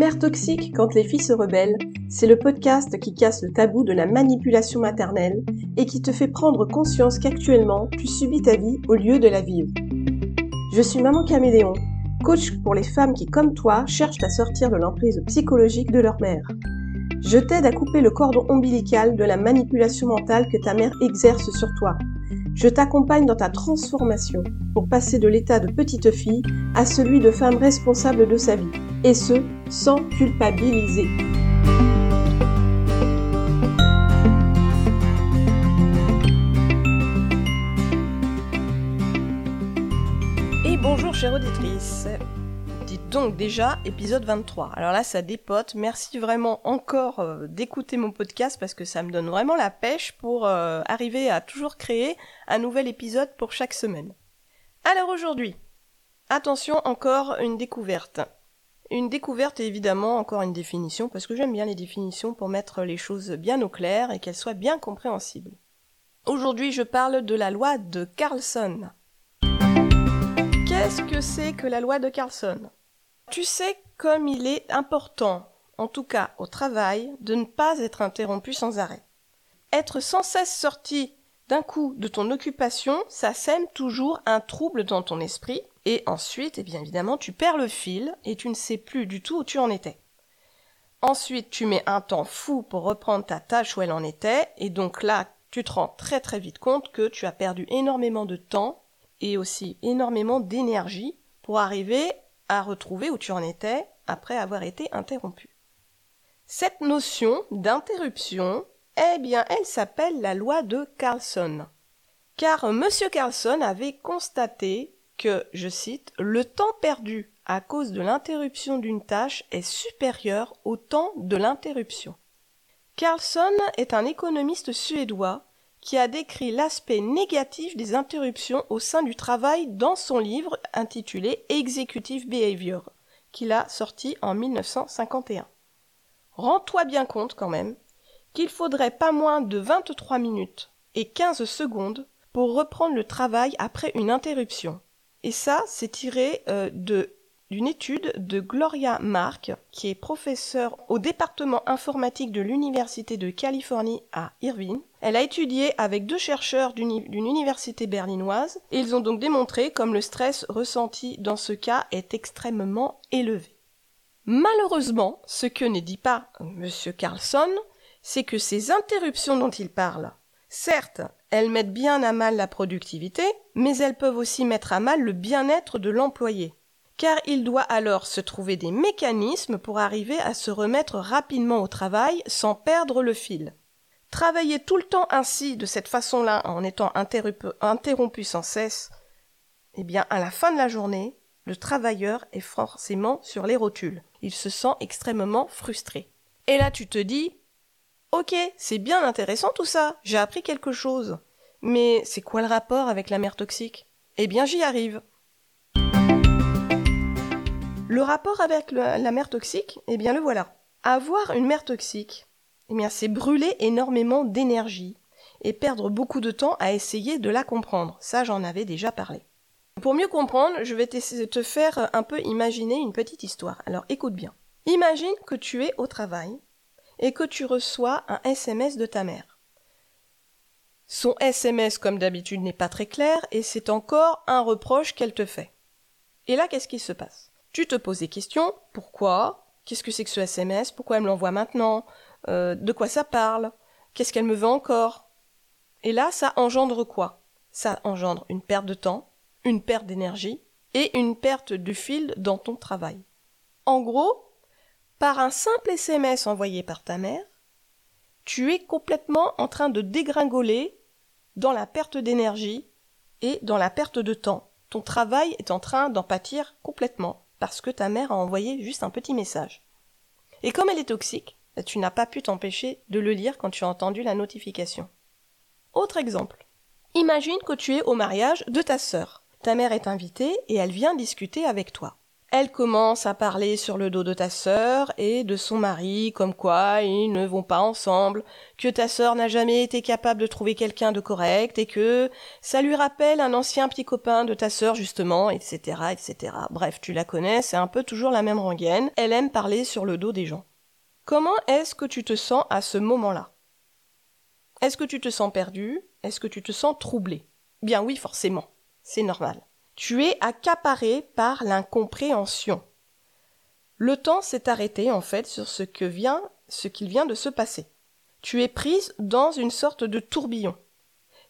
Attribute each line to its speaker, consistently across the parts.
Speaker 1: Mère toxique quand les filles se rebellent, c'est le podcast qui casse le tabou de la manipulation maternelle et qui te fait prendre conscience qu'actuellement tu subis ta vie au lieu de la vivre. Je suis Maman Caméléon, coach pour les femmes qui, comme toi, cherchent à sortir de l'emprise psychologique de leur mère. Je t'aide à couper le cordon ombilical de la manipulation mentale que ta mère exerce sur toi. Je t'accompagne dans ta transformation pour passer de l'état de petite fille à celui de femme responsable de sa vie, et ce, sans culpabiliser. Et bonjour chère auditrice donc déjà épisode 23. Alors là ça dépote, merci vraiment encore euh, d'écouter mon podcast parce que ça me donne vraiment la pêche pour euh, arriver à toujours créer un nouvel épisode pour chaque semaine. Alors aujourd'hui, attention encore une découverte. Une découverte et évidemment encore une définition parce que j'aime bien les définitions pour mettre les choses bien au clair et qu'elles soient bien compréhensibles. Aujourd'hui je parle de la loi de Carlson. Qu'est-ce que c'est que la loi de Carlson? Tu sais comme il est important, en tout cas au travail, de ne pas être interrompu sans arrêt. Être sans cesse sorti d'un coup de ton occupation, ça sème toujours un trouble dans ton esprit, et ensuite, eh bien évidemment, tu perds le fil et tu ne sais plus du tout où tu en étais. Ensuite, tu mets un temps fou pour reprendre ta tâche où elle en était, et donc là, tu te rends très très vite compte que tu as perdu énormément de temps et aussi énormément d'énergie pour arriver à retrouver où tu en étais après avoir été interrompu. Cette notion d'interruption, eh bien, elle s'appelle la loi de Carlson. Car M. Carlson avait constaté que, je cite, le temps perdu à cause de l'interruption d'une tâche est supérieur au temps de l'interruption. Carlson est un économiste suédois qui a décrit l'aspect négatif des interruptions au sein du travail dans son livre intitulé Executive Behavior, qu'il a sorti en 1951. Rends-toi bien compte quand même qu'il faudrait pas moins de 23 minutes et 15 secondes pour reprendre le travail après une interruption. Et ça, c'est tiré euh, d'une étude de Gloria Mark, qui est professeure au département informatique de l'Université de Californie à Irvine. Elle a étudié avec deux chercheurs d'une université berlinoise et ils ont donc démontré comme le stress ressenti dans ce cas est extrêmement élevé. Malheureusement, ce que ne dit pas M. Carlson, c'est que ces interruptions dont il parle, certes, elles mettent bien à mal la productivité, mais elles peuvent aussi mettre à mal le bien-être de l'employé car il doit alors se trouver des mécanismes pour arriver à se remettre rapidement au travail sans perdre le fil. Travailler tout le temps ainsi, de cette façon-là, en étant interrompu sans cesse, eh bien, à la fin de la journée, le travailleur est forcément sur les rotules. Il se sent extrêmement frustré. Et là, tu te dis, ok, c'est bien intéressant tout ça, j'ai appris quelque chose. Mais c'est quoi le rapport avec la mère toxique? Eh bien, j'y arrive. Le rapport avec la mère toxique, eh bien le voilà. Avoir une mère toxique, eh bien c'est brûler énormément d'énergie et perdre beaucoup de temps à essayer de la comprendre. Ça, j'en avais déjà parlé. Pour mieux comprendre, je vais te faire un peu imaginer une petite histoire. Alors écoute bien. Imagine que tu es au travail et que tu reçois un SMS de ta mère. Son SMS, comme d'habitude, n'est pas très clair et c'est encore un reproche qu'elle te fait. Et là, qu'est-ce qui se passe? Tu te poses des questions. Pourquoi? Qu'est-ce que c'est que ce SMS Pourquoi elle me l'envoie maintenant? Euh, De quoi ça parle? Qu'est-ce qu'elle me veut encore? Et là, ça engendre quoi? Ça engendre une perte de temps, une perte d'énergie et une perte de fil dans ton travail. En gros, par un simple SMS envoyé par ta mère, tu es complètement en train de dégringoler dans la perte d'énergie et dans la perte de temps. Ton travail est en train d'en pâtir complètement parce que ta mère a envoyé juste un petit message. Et comme elle est toxique, bah, tu n'as pas pu t'empêcher de le lire quand tu as entendu la notification. Autre exemple. Imagine que tu es au mariage de ta sœur. Ta mère est invitée et elle vient discuter avec toi. Elle commence à parler sur le dos de ta sœur et de son mari, comme quoi ils ne vont pas ensemble, que ta sœur n'a jamais été capable de trouver quelqu'un de correct et que ça lui rappelle un ancien petit copain de ta sœur justement, etc., etc. Bref, tu la connais, c'est un peu toujours la même rengaine. Elle aime parler sur le dos des gens. Comment est-ce que tu te sens à ce moment-là? Est-ce que tu te sens perdu? Est-ce que tu te sens troublé? Bien oui, forcément. C'est normal. Tu es accaparé par l'incompréhension. Le temps s'est arrêté en fait sur ce que vient, qu'il vient de se passer. Tu es prise dans une sorte de tourbillon.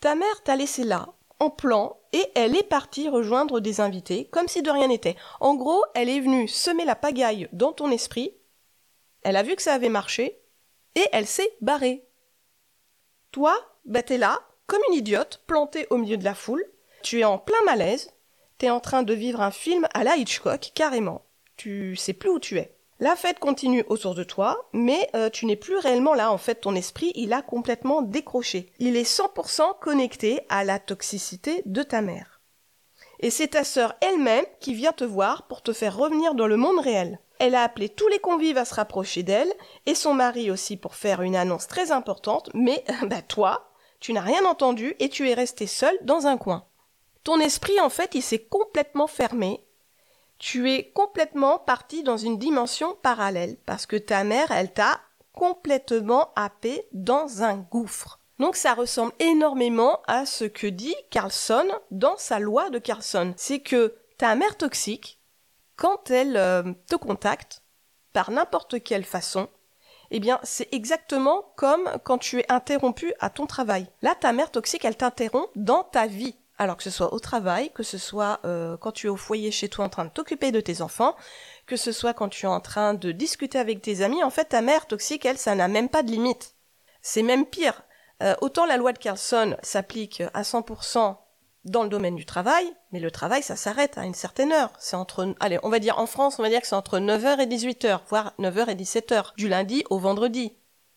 Speaker 1: Ta mère t'a laissé là, en plan, et elle est partie rejoindre des invités, comme si de rien n'était. En gros, elle est venue semer la pagaille dans ton esprit, elle a vu que ça avait marché, et elle s'est barrée. Toi, bah t'es là, comme une idiote, plantée au milieu de la foule, tu es en plein malaise, en train de vivre un film à la Hitchcock, carrément. Tu sais plus où tu es. La fête continue autour de toi, mais euh, tu n'es plus réellement là. En fait, ton esprit, il a complètement décroché. Il est 100% connecté à la toxicité de ta mère. Et c'est ta sœur elle-même qui vient te voir pour te faire revenir dans le monde réel. Elle a appelé tous les convives à se rapprocher d'elle, et son mari aussi pour faire une annonce très importante, mais bah toi, tu n'as rien entendu et tu es resté seul dans un coin. Ton esprit, en fait, il s'est complètement fermé. Tu es complètement parti dans une dimension parallèle parce que ta mère, elle t'a complètement happé dans un gouffre. Donc ça ressemble énormément à ce que dit Carlson dans sa loi de Carlson. C'est que ta mère toxique, quand elle euh, te contacte, par n'importe quelle façon, eh bien, c'est exactement comme quand tu es interrompu à ton travail. Là, ta mère toxique, elle t'interrompt dans ta vie alors que ce soit au travail, que ce soit euh, quand tu es au foyer chez toi en train de t'occuper de tes enfants, que ce soit quand tu es en train de discuter avec tes amis, en fait ta mère toxique, elle, ça n'a même pas de limite. C'est même pire. Euh, autant la loi de Carlson s'applique à 100% dans le domaine du travail, mais le travail, ça s'arrête à une certaine heure. C'est entre, allez, on va dire en France, on va dire que c'est entre 9h et 18h, voire 9h et 17h, du lundi au vendredi.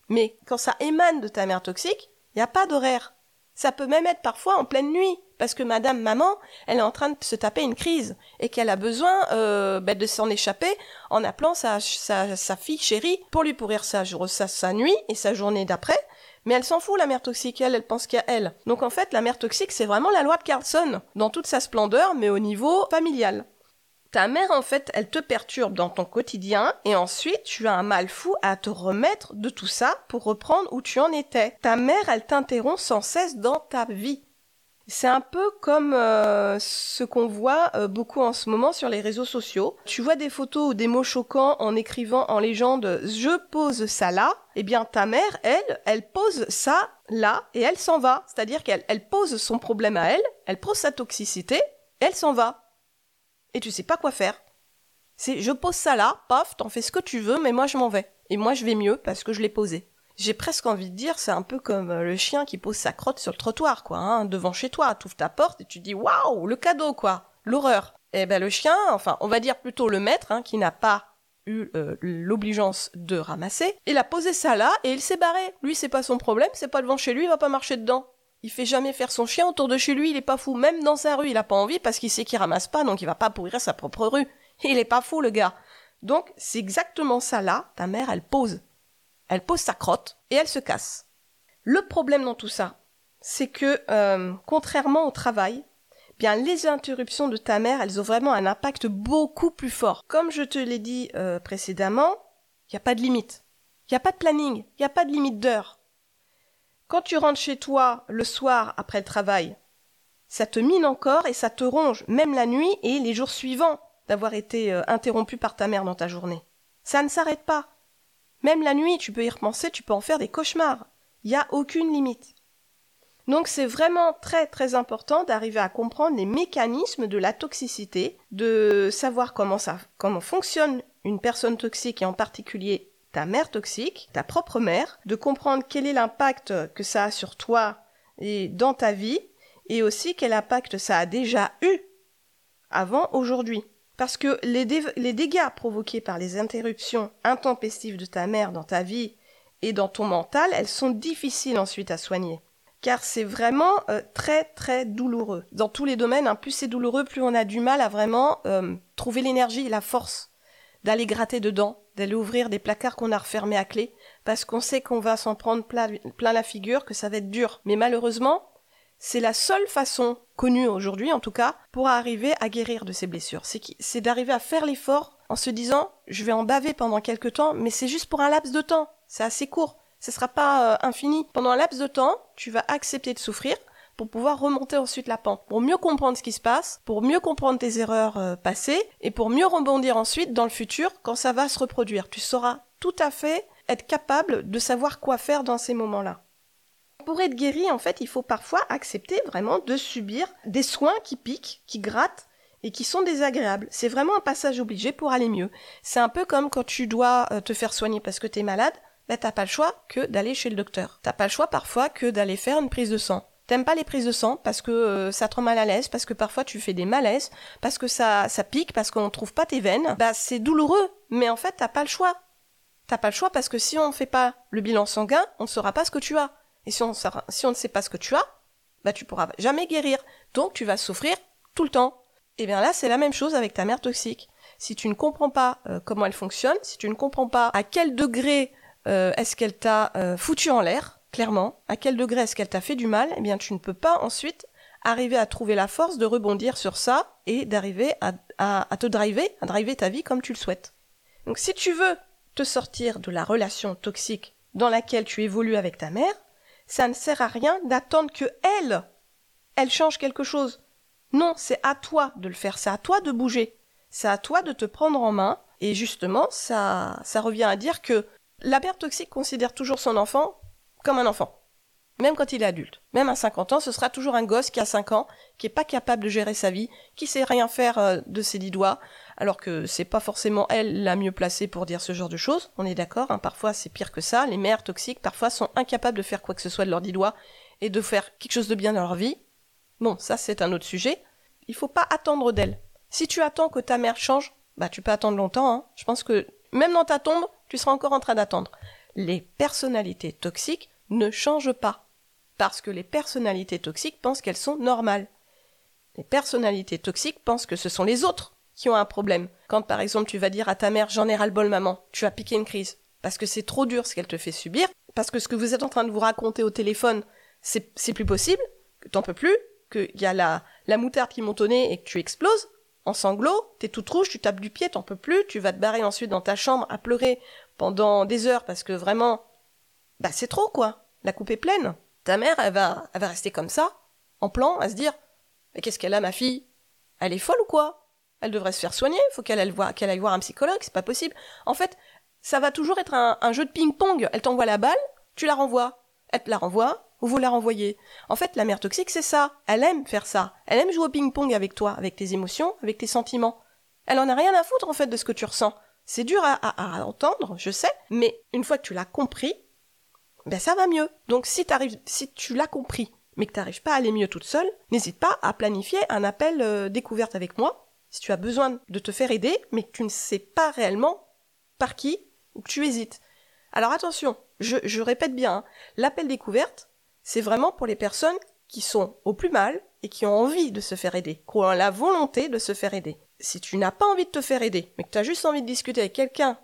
Speaker 1: Mais quand ça émane de ta mère toxique, il n'y a pas d'horaire. Ça peut même être parfois en pleine nuit parce que madame maman, elle est en train de se taper une crise et qu'elle a besoin euh, ben, de s'en échapper en appelant sa, sa, fille chérie pour lui pourrir sa, sa, sa nuit et sa journée d'après. Mais elle s'en fout, la mère toxique, elle, elle pense qu'à elle. Donc en fait, la mère toxique, c'est vraiment la loi de Carlson, dans toute sa splendeur, mais au niveau familial. Ta mère, en fait, elle te perturbe dans ton quotidien et ensuite tu as un mal fou à te remettre de tout ça pour reprendre où tu en étais. Ta mère, elle t'interrompt sans cesse dans ta vie. C'est un peu comme euh, ce qu'on voit euh, beaucoup en ce moment sur les réseaux sociaux. Tu vois des photos ou des mots choquants en écrivant en légende je pose ça là. Eh bien ta mère, elle, elle pose ça là et elle s'en va. C'est-à-dire qu'elle elle pose son problème à elle, elle pose sa toxicité, et elle s'en va. Et tu sais pas quoi faire. C'est je pose ça là, paf, t'en fais ce que tu veux, mais moi je m'en vais. Et moi je vais mieux parce que je l'ai posé j'ai presque envie de dire, c'est un peu comme euh, le chien qui pose sa crotte sur le trottoir, quoi, hein, devant chez toi. Tu ouvres ta porte et tu dis waouh, le cadeau, quoi, l'horreur. Eh ben le chien, enfin, on va dire plutôt le maître, hein, qui n'a pas eu euh, l'obligeance de ramasser, il a posé ça là et il s'est barré. Lui, c'est pas son problème, c'est pas devant chez lui, il va pas marcher dedans. Il fait jamais faire son chien autour de chez lui, il est pas fou. Même dans sa rue, il a pas envie parce qu'il sait qu'il ramasse pas, donc il va pas pourrir sa propre rue. Il est pas fou, le gars. Donc, c'est exactement ça là, ta mère, elle pose elle pose sa crotte et elle se casse. Le problème dans tout ça, c'est que euh, contrairement au travail, bien les interruptions de ta mère, elles ont vraiment un impact beaucoup plus fort. Comme je te l'ai dit euh, précédemment, il n'y a pas de limite. Il n'y a pas de planning, il n'y a pas de limite d'heure. Quand tu rentres chez toi le soir après le travail, ça te mine encore et ça te ronge, même la nuit et les jours suivants d'avoir été euh, interrompu par ta mère dans ta journée. Ça ne s'arrête pas. Même la nuit, tu peux y repenser, tu peux en faire des cauchemars. Il n'y a aucune limite. Donc c'est vraiment très très important d'arriver à comprendre les mécanismes de la toxicité, de savoir comment ça, comment fonctionne une personne toxique et en particulier ta mère toxique, ta propre mère, de comprendre quel est l'impact que ça a sur toi et dans ta vie, et aussi quel impact ça a déjà eu avant aujourd'hui. Parce que les, dégâts provoqués par les interruptions intempestives de ta mère dans ta vie et dans ton mental, elles sont difficiles ensuite à soigner. car c'est vraiment euh, très très douloureux. Dans tous les domaines, hein, plus c'est douloureux, plus on a du mal à vraiment euh, trouver l'énergie et la force d'aller gratter dedans, d'aller ouvrir des placards qu'on a refermés à clé, parce qu'on sait qu'on va s'en prendre plein, la figure, que ça va être dur. Mais malheureusement, c'est la seule façon connue aujourd'hui, en tout cas, pour arriver à guérir de ces blessures. C'est d'arriver à faire l'effort en se disant, je vais en baver pendant quelques temps, mais c'est juste pour un laps de temps. C'est assez court. Ce sera pas euh, infini. Pendant un laps de temps, tu vas accepter de souffrir pour pouvoir remonter ensuite la pente, pour mieux comprendre ce qui se passe, pour mieux comprendre tes erreurs euh, passées et pour mieux rebondir ensuite dans le futur quand ça va se reproduire. Tu sauras tout à fait être capable de savoir quoi faire dans ces moments-là. Pour être guéri, en fait, il faut parfois accepter vraiment de subir des soins qui piquent, qui grattent et qui sont désagréables. C'est vraiment un passage obligé pour aller mieux. C'est un peu comme quand tu dois euh, te faire soigner parce que tu es malade, bah t'as pas le choix que d'aller chez le docteur. T'as pas le choix parfois que d'aller faire une prise de sang. T'aimes pas les prises de sang parce que euh, ça te rend mal à l'aise, parce que parfois tu fais des malaises, parce que ça, ça pique, parce qu'on trouve pas tes veines. Bah c'est douloureux, mais en fait t'as pas le choix. T'as pas le choix parce que si on ne fait pas le bilan sanguin, on ne saura pas ce que tu as. Et si on, ne sait pas ce que tu as, bah tu pourras jamais guérir. Donc tu vas souffrir tout le temps. Et bien là c'est la même chose avec ta mère toxique. Si tu ne comprends pas euh, comment elle fonctionne, si tu ne comprends pas à quel degré euh, est-ce qu'elle t'a foutu en l'air, clairement, à quel degré est-ce qu'elle t'a fait du mal, eh bien tu ne peux pas ensuite arriver à trouver la force de rebondir sur ça et d'arriver à, te driver, à driver ta vie comme tu le souhaites. Donc si tu veux te sortir de la relation toxique dans laquelle tu évolues avec ta mère, ça ne sert à rien d'attendre que elle, elle change quelque chose. Non, c'est à toi de le faire, c'est à toi de bouger, c'est à toi de te prendre en main, et justement, ça, ça revient à dire que la mère toxique considère toujours son enfant comme un enfant. Même quand il est adulte. Même à 50 ans, ce sera toujours un gosse qui a 5 ans, qui est pas capable de gérer sa vie, qui sait rien faire euh, de ses dix doigts, alors que c'est pas forcément elle la mieux placée pour dire ce genre de choses. On est d'accord, hein, parfois c'est pire que ça. Les mères toxiques, parfois, sont incapables de faire quoi que ce soit de leurs dix doigts et de faire quelque chose de bien dans leur vie. Bon, ça c'est un autre sujet. Il faut pas attendre d'elle. Si tu attends que ta mère change, bah tu peux attendre longtemps. Hein. Je pense que même dans ta tombe, tu seras encore en train d'attendre. Les personnalités toxiques ne changent pas. Parce que les personnalités toxiques pensent qu'elles sont normales. Les personnalités toxiques pensent que ce sont les autres qui ont un problème. Quand par exemple tu vas dire à ta mère j'en ai ras le bol maman, tu as piqué une crise. Parce que c'est trop dur ce qu'elle te fait subir, parce que ce que vous êtes en train de vous raconter au téléphone, c'est, plus possible, que t'en peux plus, qu'il y a la, la moutarde qui monte au nez et que tu exploses, en sanglots, t'es toute rouge, tu tapes du pied, t'en peux plus, tu vas te barrer ensuite dans ta chambre à pleurer pendant des heures parce que vraiment, bah c'est trop quoi. La coupe est pleine. Ta mère, elle va, elle va rester comme ça, en plan, à se dire, mais qu'est-ce qu'elle a ma fille? Elle est folle ou quoi? Elle devrait se faire soigner, faut qu'elle aille voir, qu'elle aille voir un psychologue, c'est pas possible. En fait, ça va toujours être un, jeu de ping-pong. Elle t'envoie la balle, tu la renvoies. Elle te la renvoie, ou vous la renvoyez. En fait, la mère toxique, c'est ça. Elle aime faire ça. Elle aime jouer au ping-pong avec toi, avec tes émotions, avec tes sentiments. Elle en a rien à foutre, en fait, de ce que tu ressens. C'est dur à, entendre, je sais, mais une fois que tu l'as compris, ben ça va mieux. Donc si si tu l'as compris, mais que t'arrives pas à aller mieux toute seule, n'hésite pas à planifier un appel euh, découverte avec moi, si tu as besoin de te faire aider, mais que tu ne sais pas réellement par qui, ou que tu hésites. Alors attention, je, je répète bien, hein, l'appel découverte, c'est vraiment pour les personnes qui sont au plus mal et qui ont envie de se faire aider, qui ont la volonté de se faire aider. Si tu n'as pas envie de te faire aider, mais que tu as juste envie de discuter avec quelqu'un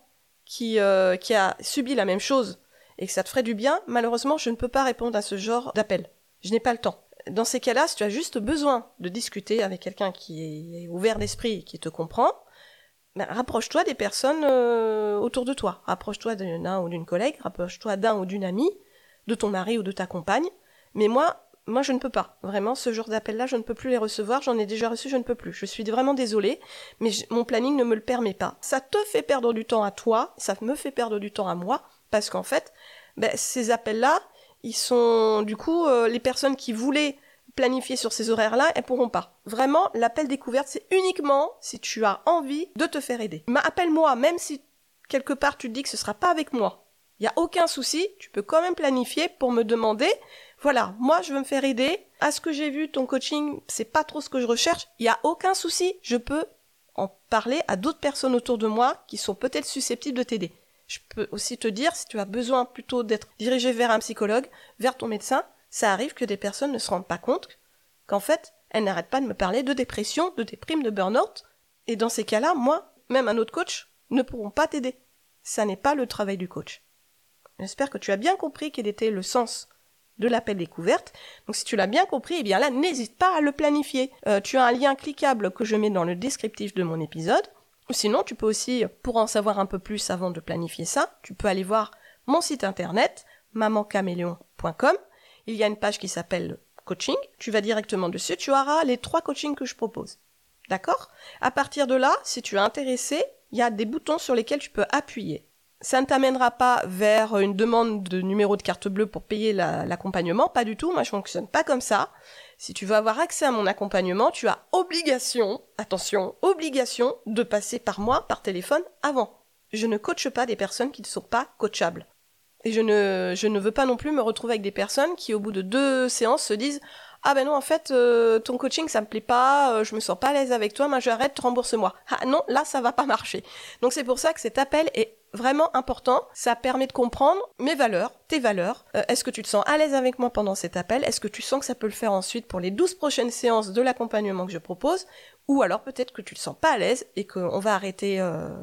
Speaker 1: qui, euh, qui a subi la même chose et que ça te ferait du bien, malheureusement, je ne peux pas répondre à ce genre d'appel. Je n'ai pas le temps. Dans ces cas-là, si tu as juste besoin de discuter avec quelqu'un qui est ouvert d'esprit et qui te comprend, ben, rapproche-toi des personnes euh, autour de toi. Rapproche-toi d'un ou d'une collègue, rapproche-toi d'un ou d'une amie de ton mari ou de ta compagne. Mais moi, moi, je ne peux pas. Vraiment, ce genre d'appel-là, je ne peux plus les recevoir. J'en ai déjà reçu, je ne peux plus. Je suis vraiment désolée, mais mon planning ne me le permet pas. Ça te fait perdre du temps à toi, ça me fait perdre du temps à moi, parce qu'en fait, ben, ces appels-là, ils sont, du coup, euh, les personnes qui voulaient planifier sur ces horaires-là, elles pourront pas. Vraiment, l'appel découverte, c'est uniquement si tu as envie de te faire aider. Appelle-moi, même si quelque part tu te dis que ce sera pas avec moi. Il n'y a aucun souci, tu peux quand même planifier pour me demander, voilà, moi je veux me faire aider, à ce que j'ai vu, ton coaching, c'est pas trop ce que je recherche, il n'y a aucun souci, je peux en parler à d'autres personnes autour de moi qui sont peut-être susceptibles de t'aider. Je peux aussi te dire, si tu as besoin plutôt d'être dirigé vers un psychologue, vers ton médecin, ça arrive que des personnes ne se rendent pas compte qu'en fait, elles n'arrêtent pas de me parler de dépression, de déprime, de burn-out. Et dans ces cas-là, moi, même un autre coach, ne pourront pas t'aider. Ça n'est pas le travail du coach. J'espère que tu as bien compris quel était le sens de l'appel découverte. Donc si tu l'as bien compris, eh bien là, n'hésite pas à le planifier. Euh, tu as un lien cliquable que je mets dans le descriptif de mon épisode. Sinon, tu peux aussi, pour en savoir un peu plus avant de planifier ça, tu peux aller voir mon site internet, mamancaméléon.com. Il y a une page qui s'appelle coaching. Tu vas directement dessus, tu auras les trois coachings que je propose. D'accord? À partir de là, si tu es intéressé, il y a des boutons sur lesquels tu peux appuyer. Ça ne t'amènera pas vers une demande de numéro de carte bleue pour payer l'accompagnement, pas du tout, moi je fonctionne pas comme ça. Si tu veux avoir accès à mon accompagnement, tu as obligation, attention, obligation de passer par moi, par téléphone, avant. Je ne coache pas des personnes qui ne sont pas coachables. Et je ne, je ne veux pas non plus me retrouver avec des personnes qui, au bout de deux séances, se disent ah ben non en fait euh, ton coaching ça me plaît pas, euh, je me sens pas à l'aise avec toi, moi j'arrête, rembourse-moi. Ah non, là ça va pas marcher. Donc c'est pour ça que cet appel est vraiment important. Ça permet de comprendre mes valeurs, tes valeurs. Euh, est-ce que tu te sens à l'aise avec moi pendant cet appel? Est-ce que tu sens que ça peut le faire ensuite pour les 12 prochaines séances de l'accompagnement que je propose? Ou alors peut-être que tu te sens pas à l'aise et qu'on va arrêter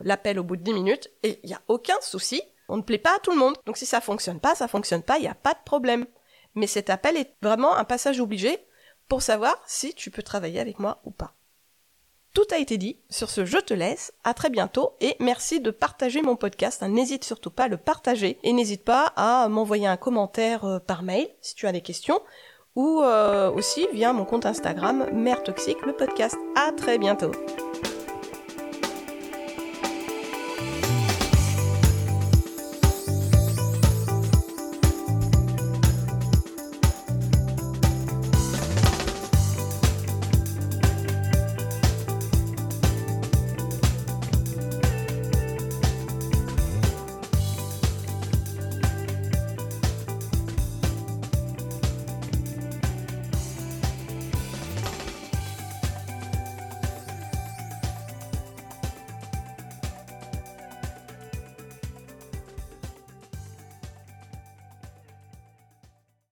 Speaker 1: l'appel au bout de 10 minutes et il n'y a aucun souci. On ne plaît pas à tout le monde. Donc si ça fonctionne pas, ça fonctionne pas, il n'y a pas de problème mais cet appel est vraiment un passage obligé pour savoir si tu peux travailler avec moi ou pas. Tout a été dit, sur ce je te laisse, à très bientôt et merci de partager mon podcast, n'hésite surtout pas à le partager et n'hésite pas à m'envoyer un commentaire euh, par mail si tu as des questions ou euh, aussi via mon compte Instagram Mère Toxique le podcast. À très bientôt.